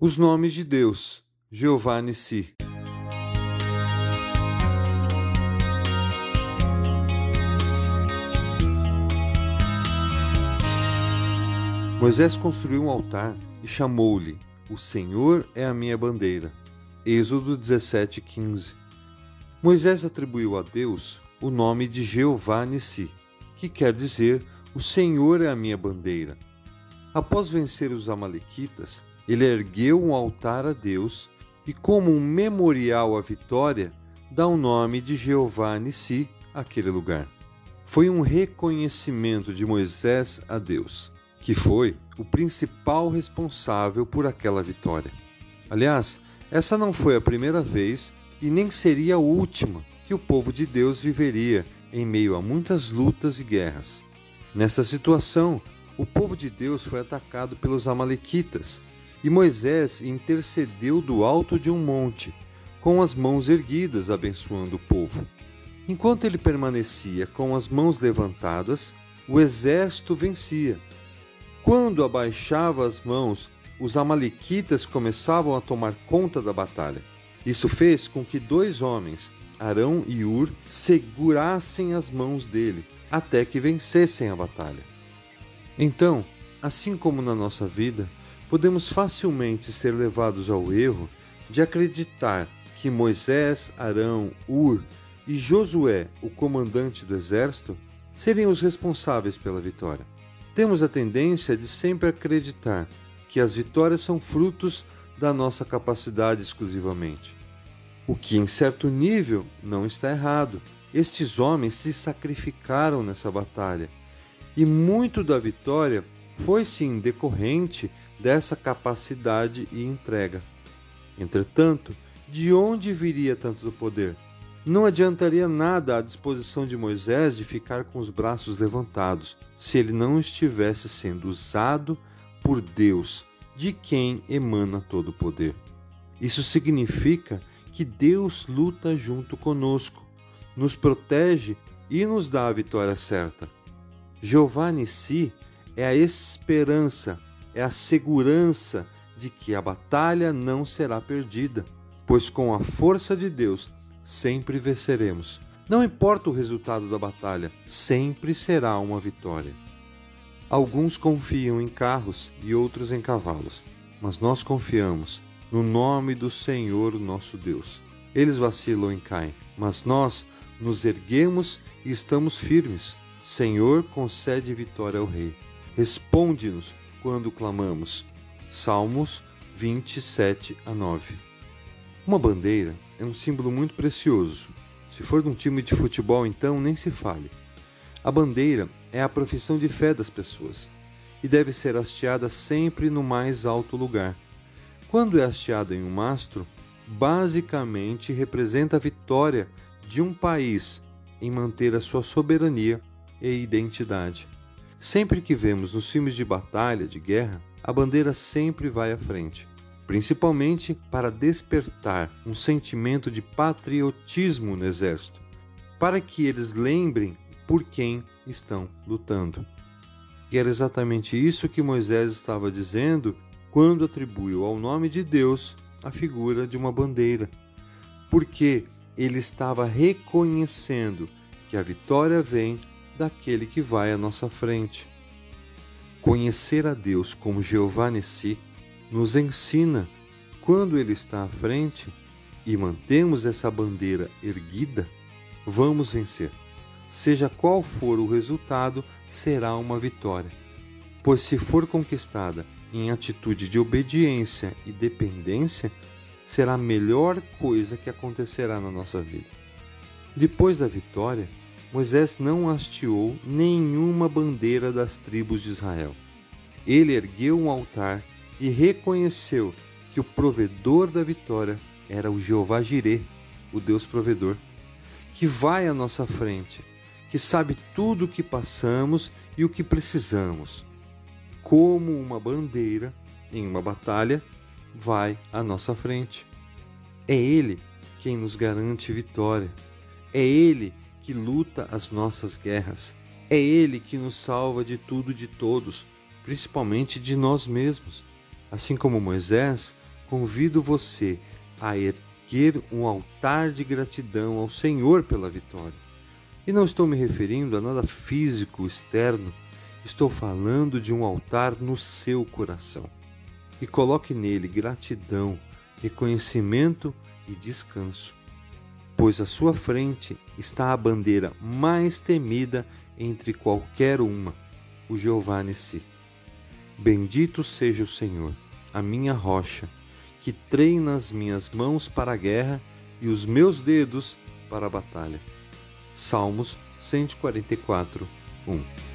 Os nomes de Deus, Jeová Nissi. Moisés construiu um altar e chamou-lhe: O Senhor é a minha bandeira. Êxodo 17:15. Moisés atribuiu a Deus o nome de Jeová Nissi, que quer dizer: O Senhor é a minha bandeira. Após vencer os amalequitas, ele ergueu um altar a Deus e, como um memorial à vitória, dá o nome de Jeová Nissi àquele lugar. Foi um reconhecimento de Moisés a Deus, que foi o principal responsável por aquela vitória. Aliás, essa não foi a primeira vez e nem seria a última que o povo de Deus viveria em meio a muitas lutas e guerras. Nessa situação, o povo de Deus foi atacado pelos Amalequitas e Moisés intercedeu do alto de um monte, com as mãos erguidas, abençoando o povo. Enquanto ele permanecia com as mãos levantadas, o exército vencia. Quando abaixava as mãos, os Amalequitas começavam a tomar conta da batalha. Isso fez com que dois homens, Arão e Ur, segurassem as mãos dele até que vencessem a batalha. Então, assim como na nossa vida, podemos facilmente ser levados ao erro de acreditar que Moisés, Arão, Ur e Josué, o comandante do exército, seriam os responsáveis pela vitória. Temos a tendência de sempre acreditar que as vitórias são frutos da nossa capacidade exclusivamente. O que, em certo nível, não está errado. Estes homens se sacrificaram nessa batalha e muito da vitória foi sim decorrente dessa capacidade e entrega. Entretanto, de onde viria tanto poder? Não adiantaria nada à disposição de Moisés de ficar com os braços levantados, se ele não estivesse sendo usado por Deus, de quem emana todo o poder. Isso significa que Deus luta junto conosco, nos protege e nos dá a vitória certa. Jeová Nissi é a esperança, é a segurança de que a batalha não será perdida, pois com a força de Deus sempre venceremos. Não importa o resultado da batalha, sempre será uma vitória. Alguns confiam em carros e outros em cavalos, mas nós confiamos no nome do Senhor nosso Deus. Eles vacilam e caem, mas nós nos erguemos e estamos firmes. Senhor, concede vitória ao Rei. Responde-nos quando clamamos. Salmos 27 a 9. Uma bandeira é um símbolo muito precioso. Se for de um time de futebol, então nem se fale. A bandeira é a profissão de fé das pessoas e deve ser hasteada sempre no mais alto lugar. Quando é hasteada em um mastro, basicamente representa a vitória de um país em manter a sua soberania e identidade. Sempre que vemos nos filmes de batalha, de guerra, a bandeira sempre vai à frente, principalmente para despertar um sentimento de patriotismo no exército, para que eles lembrem por quem estão lutando. E era exatamente isso que Moisés estava dizendo quando atribuiu ao nome de Deus a figura de uma bandeira, porque ele estava reconhecendo que a vitória vem daquele que vai à nossa frente. Conhecer a Deus como Jeová Nessi nos ensina quando Ele está à frente e mantemos essa bandeira erguida, vamos vencer. Seja qual for o resultado, será uma vitória. Pois se for conquistada em atitude de obediência e dependência, será a melhor coisa que acontecerá na nossa vida. Depois da vitória, Moisés não hasteou nenhuma bandeira das tribos de Israel. Ele ergueu um altar e reconheceu que o provedor da vitória era o Jeová Jireh, o Deus provedor, que vai à nossa frente, que sabe tudo o que passamos e o que precisamos. Como uma bandeira em uma batalha, vai à nossa frente. É Ele quem nos garante vitória. É Ele que luta as nossas guerras. É Ele que nos salva de tudo e de todos, principalmente de nós mesmos. Assim como Moisés, convido você a erguer um altar de gratidão ao Senhor pela vitória. E não estou me referindo a nada físico externo, estou falando de um altar no seu coração. E coloque nele gratidão, reconhecimento e descanso, pois à sua frente está a bandeira mais temida entre qualquer uma, o Jeová Nissi. Bendito seja o Senhor, a minha rocha, que treina as minhas mãos para a guerra e os meus dedos para a batalha. Salmos 144, 1